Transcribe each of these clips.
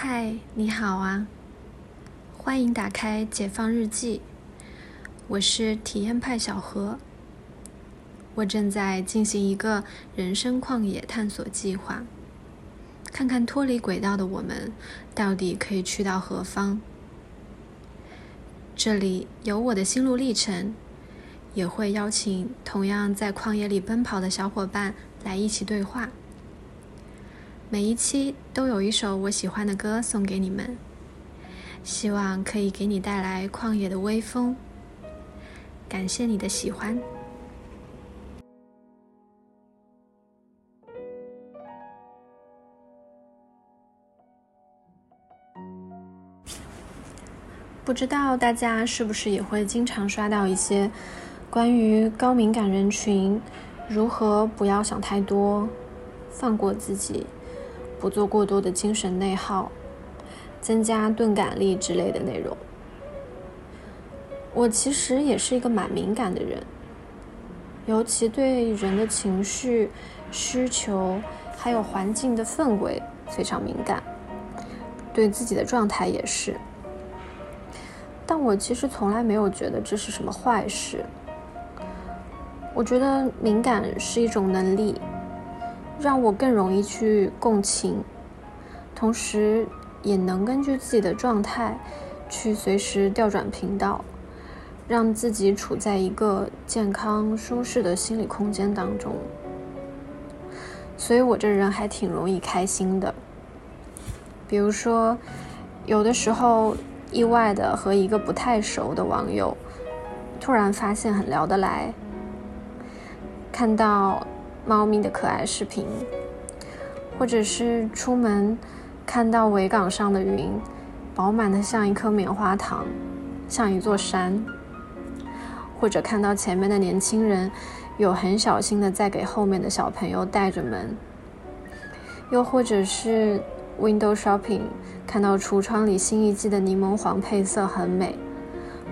嗨，你好啊！欢迎打开《解放日记》，我是体验派小何。我正在进行一个人生旷野探索计划，看看脱离轨道的我们到底可以去到何方。这里有我的心路历程，也会邀请同样在旷野里奔跑的小伙伴来一起对话。每一期都有一首我喜欢的歌送给你们，希望可以给你带来旷野的微风。感谢你的喜欢。不知道大家是不是也会经常刷到一些关于高敏感人群如何不要想太多，放过自己。不做过多的精神内耗，增加钝感力之类的内容。我其实也是一个蛮敏感的人，尤其对人的情绪、需求，还有环境的氛围非常敏感，对自己的状态也是。但我其实从来没有觉得这是什么坏事。我觉得敏感是一种能力。让我更容易去共情，同时也能根据自己的状态去随时调转频道，让自己处在一个健康舒适的心理空间当中。所以我这人还挺容易开心的。比如说，有的时候意外的和一个不太熟的网友突然发现很聊得来，看到。猫咪的可爱视频，或者是出门看到维港上的云，饱满的像一颗棉花糖，像一座山；或者看到前面的年轻人有很小心的在给后面的小朋友带着门；又或者是 window shopping 看到橱窗里新一季的柠檬黄配色很美，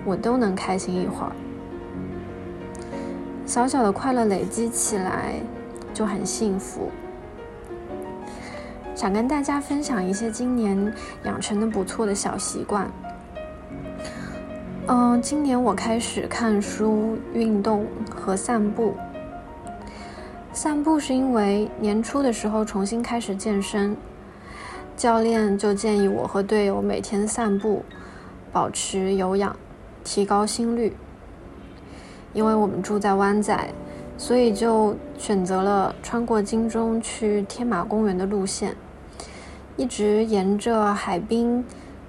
我都能开心一会儿。小小的快乐累积起来。就很幸福，想跟大家分享一些今年养成的不错的小习惯。嗯，今年我开始看书、运动和散步。散步是因为年初的时候重新开始健身，教练就建议我和队友每天散步，保持有氧，提高心率。因为我们住在湾仔。所以就选择了穿过金钟去天马公园的路线，一直沿着海滨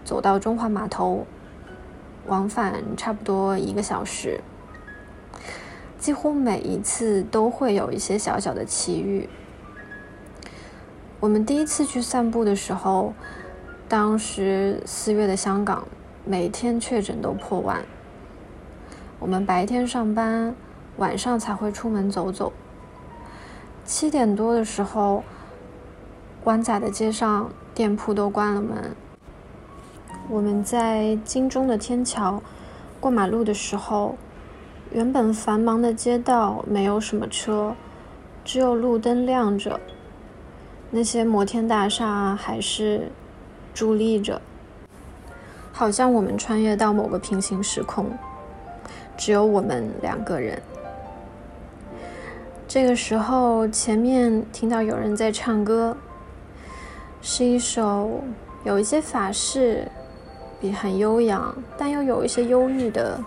走到中华码头，往返差不多一个小时。几乎每一次都会有一些小小的奇遇。我们第一次去散步的时候，当时四月的香港每天确诊都破万，我们白天上班。晚上才会出门走走。七点多的时候，湾仔的街上店铺都关了门。我们在金钟的天桥过马路的时候，原本繁忙的街道没有什么车，只有路灯亮着。那些摩天大厦还是伫立着，好像我们穿越到某个平行时空，只有我们两个人。这个时候，前面听到有人在唱歌，是一首有一些法式，比很悠扬，但又有一些忧郁的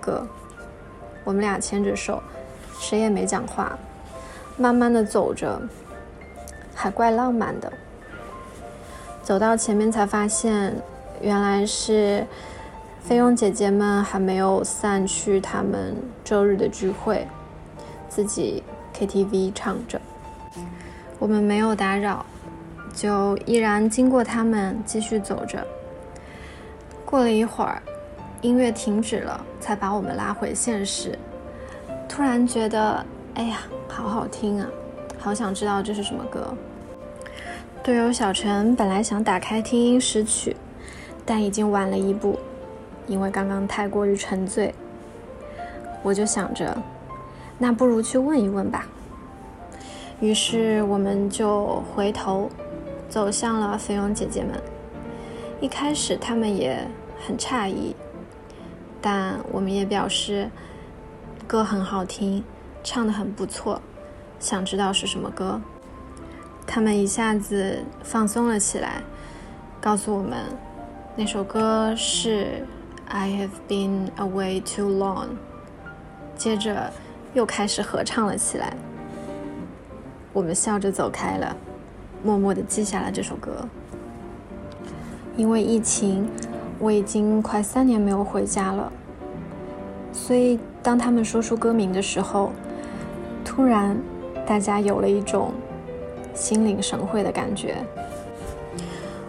歌。我们俩牵着手，谁也没讲话，慢慢的走着，还怪浪漫的。走到前面才发现，原来是菲佣姐姐们还没有散去他们周日的聚会，自己。KTV 唱着，我们没有打扰，就依然经过他们继续走着。过了一会儿，音乐停止了，才把我们拉回现实。突然觉得，哎呀，好好听啊，好想知道这是什么歌。队友小陈本来想打开听音识曲，但已经晚了一步，因为刚刚太过于沉醉。我就想着。那不如去问一问吧。于是我们就回头，走向了菲佣姐姐们，一开始他们也很诧异，但我们也表示歌很好听，唱的很不错，想知道是什么歌。他们一下子放松了起来，告诉我们那首歌是《I Have Been Away Too Long》，接着又开始合唱了起来。我们笑着走开了，默默地记下了这首歌。因为疫情，我已经快三年没有回家了，所以当他们说出歌名的时候，突然大家有了一种心领神会的感觉。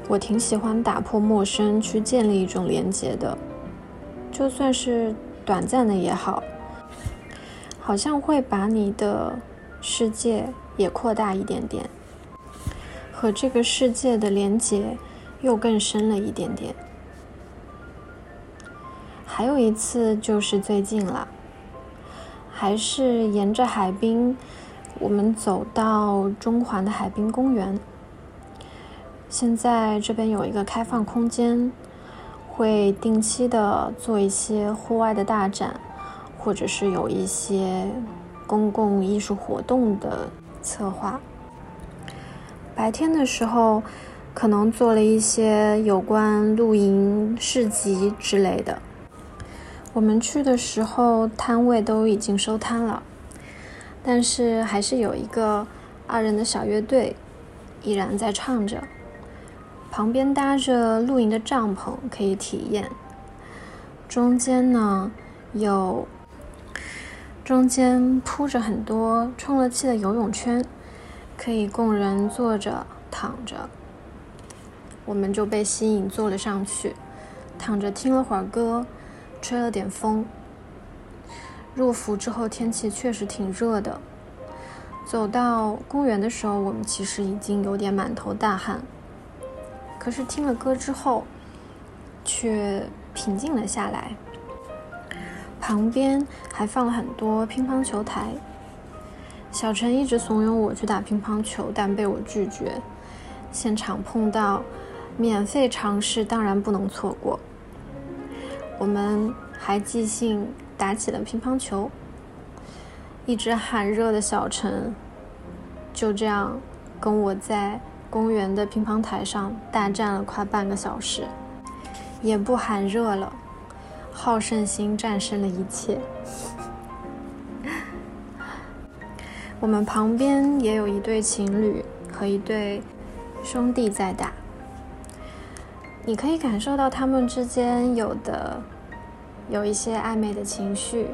我挺喜欢打破陌生去建立一种连接的，就算是短暂的也好，好像会把你的世界也扩大一点点，和这个世界的连接。又更深了一点点。还有一次就是最近了，还是沿着海滨，我们走到中环的海滨公园。现在这边有一个开放空间，会定期的做一些户外的大展，或者是有一些公共艺术活动的策划。白天的时候。可能做了一些有关露营市集之类的。我们去的时候，摊位都已经收摊了，但是还是有一个二人的小乐队依然在唱着。旁边搭着露营的帐篷可以体验。中间呢，有中间铺着很多充了气的游泳圈，可以供人坐着、躺着。我们就被吸引坐了上去，躺着听了会儿歌，吹了点风。入伏之后天气确实挺热的。走到公园的时候，我们其实已经有点满头大汗。可是听了歌之后，却平静了下来。旁边还放了很多乒乓球台。小陈一直怂恿我去打乒乓球，但被我拒绝。现场碰到。免费尝试当然不能错过。我们还即兴打起了乒乓球，一直喊热的小陈就这样跟我在公园的乒乓台上大战了快半个小时，也不喊热了，好胜心战胜了一切。我们旁边也有一对情侣和一对兄弟在打。你可以感受到他们之间有的有一些暧昧的情绪，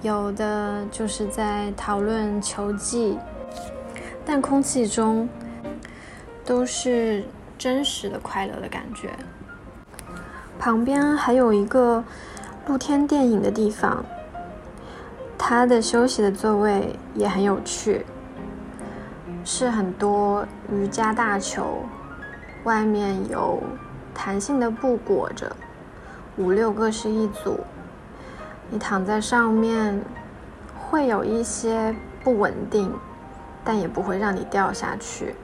有的就是在讨论球技，但空气中都是真实的快乐的感觉。旁边还有一个露天电影的地方，它的休息的座位也很有趣，是很多瑜伽大球，外面有。弹性的布裹着，五六个是一组。你躺在上面，会有一些不稳定，但也不会让你掉下去。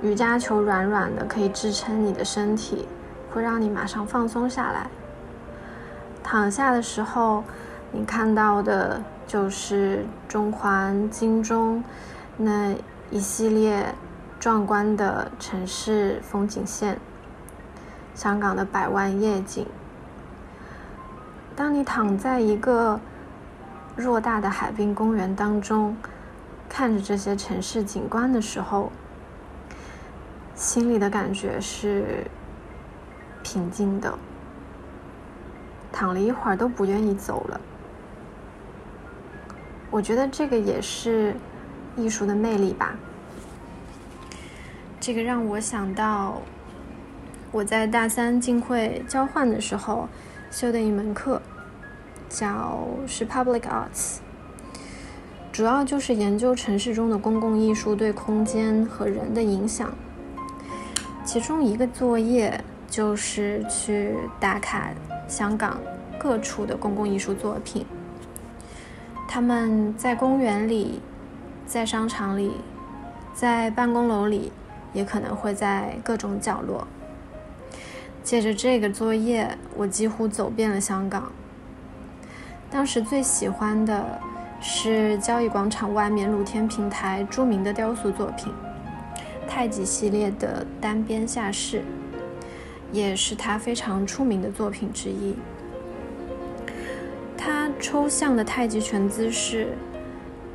瑜伽球软软的，可以支撑你的身体，会让你马上放松下来。躺下的时候，你看到的就是中环、金钟那一系列壮观的城市风景线。香港的百万夜景。当你躺在一个偌大的海滨公园当中，看着这些城市景观的时候，心里的感觉是平静的。躺了一会儿都不愿意走了。我觉得这个也是艺术的魅力吧。这个让我想到。我在大三进会交换的时候修的一门课，叫是 Public Arts，主要就是研究城市中的公共艺术对空间和人的影响。其中一个作业就是去打卡香港各处的公共艺术作品，他们在公园里，在商场里，在办公楼里，也可能会在各种角落。借着这个作业，我几乎走遍了香港。当时最喜欢的是交易广场外面露天平台著名的雕塑作品——太极系列的单边下士，也是他非常出名的作品之一。他抽象的太极拳姿势，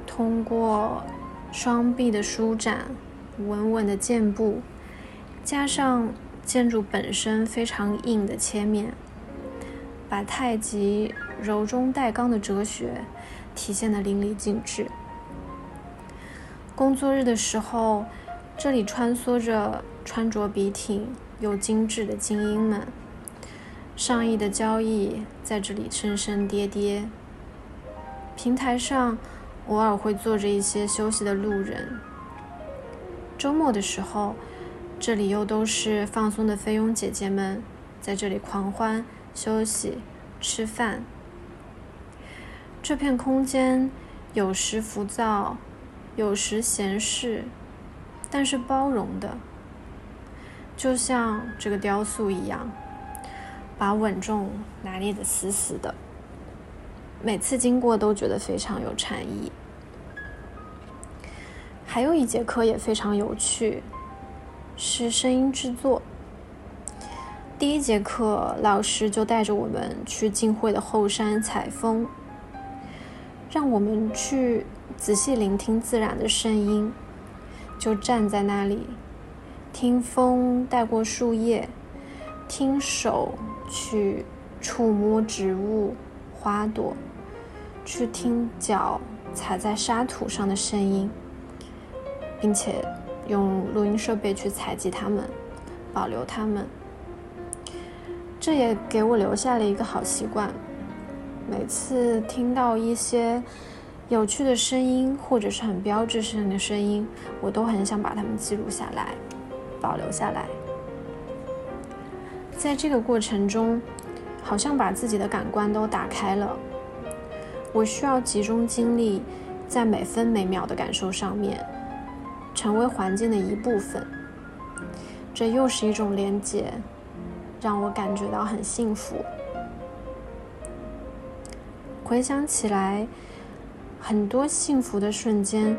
通过双臂的舒展、稳稳的箭步，加上建筑本身非常硬的切面，把太极柔中带刚的哲学体现得淋漓尽致。工作日的时候，这里穿梭着穿着笔挺又精致的精英们。上亿的交易在这里升升跌跌，平台上偶尔会坐着一些休息的路人。周末的时候，这里又都是放松的菲佣姐姐们在这里狂欢、休息、吃饭。这片空间有时浮躁，有时闲适，但是包容的，就像这个雕塑一样。把稳重拿捏的死死的，每次经过都觉得非常有禅意。还有一节课也非常有趣，是声音制作。第一节课，老师就带着我们去晋会的后山采风，让我们去仔细聆听自然的声音，就站在那里，听风带过树叶，听手。去触摸植物、花朵，去听脚踩在沙土上的声音，并且用录音设备去采集它们，保留它们。这也给我留下了一个好习惯：每次听到一些有趣的声音，或者是很标志性的声音，我都很想把它们记录下来，保留下来。在这个过程中，好像把自己的感官都打开了。我需要集中精力在每分每秒的感受上面，成为环境的一部分。这又是一种连接，让我感觉到很幸福。回想起来，很多幸福的瞬间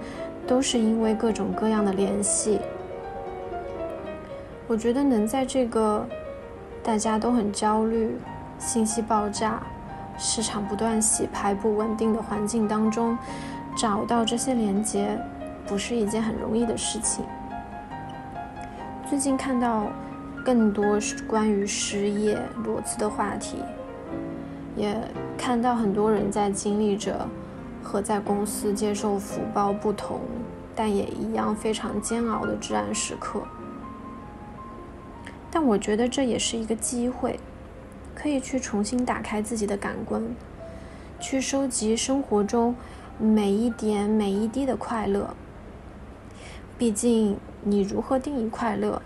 都是因为各种各样的联系。我觉得能在这个。大家都很焦虑，信息爆炸，市场不断洗牌，不稳定的环境当中，找到这些连接，不是一件很容易的事情。最近看到更多关于失业、裸辞的话题，也看到很多人在经历着和在公司接受福报不同，但也一样非常煎熬的至暗时刻。但我觉得这也是一个机会，可以去重新打开自己的感官，去收集生活中每一点每一滴的快乐。毕竟，你如何定义快乐，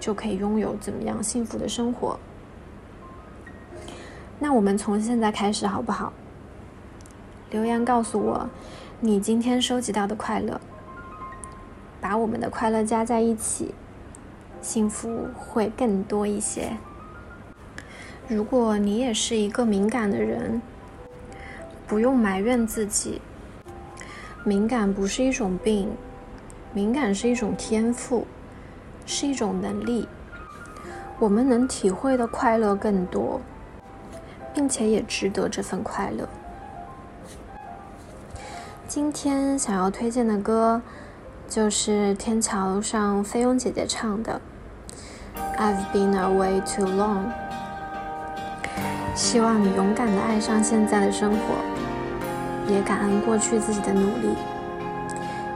就可以拥有怎么样幸福的生活。那我们从现在开始好不好？留言告诉我，你今天收集到的快乐，把我们的快乐加在一起。幸福会更多一些。如果你也是一个敏感的人，不用埋怨自己。敏感不是一种病，敏感是一种天赋，是一种能力。我们能体会的快乐更多，并且也值得这份快乐。今天想要推荐的歌，就是天桥上菲佣姐姐唱的。I've been away too long。希望你勇敢的爱上现在的生活，也感恩过去自己的努力，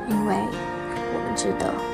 因为我们值得。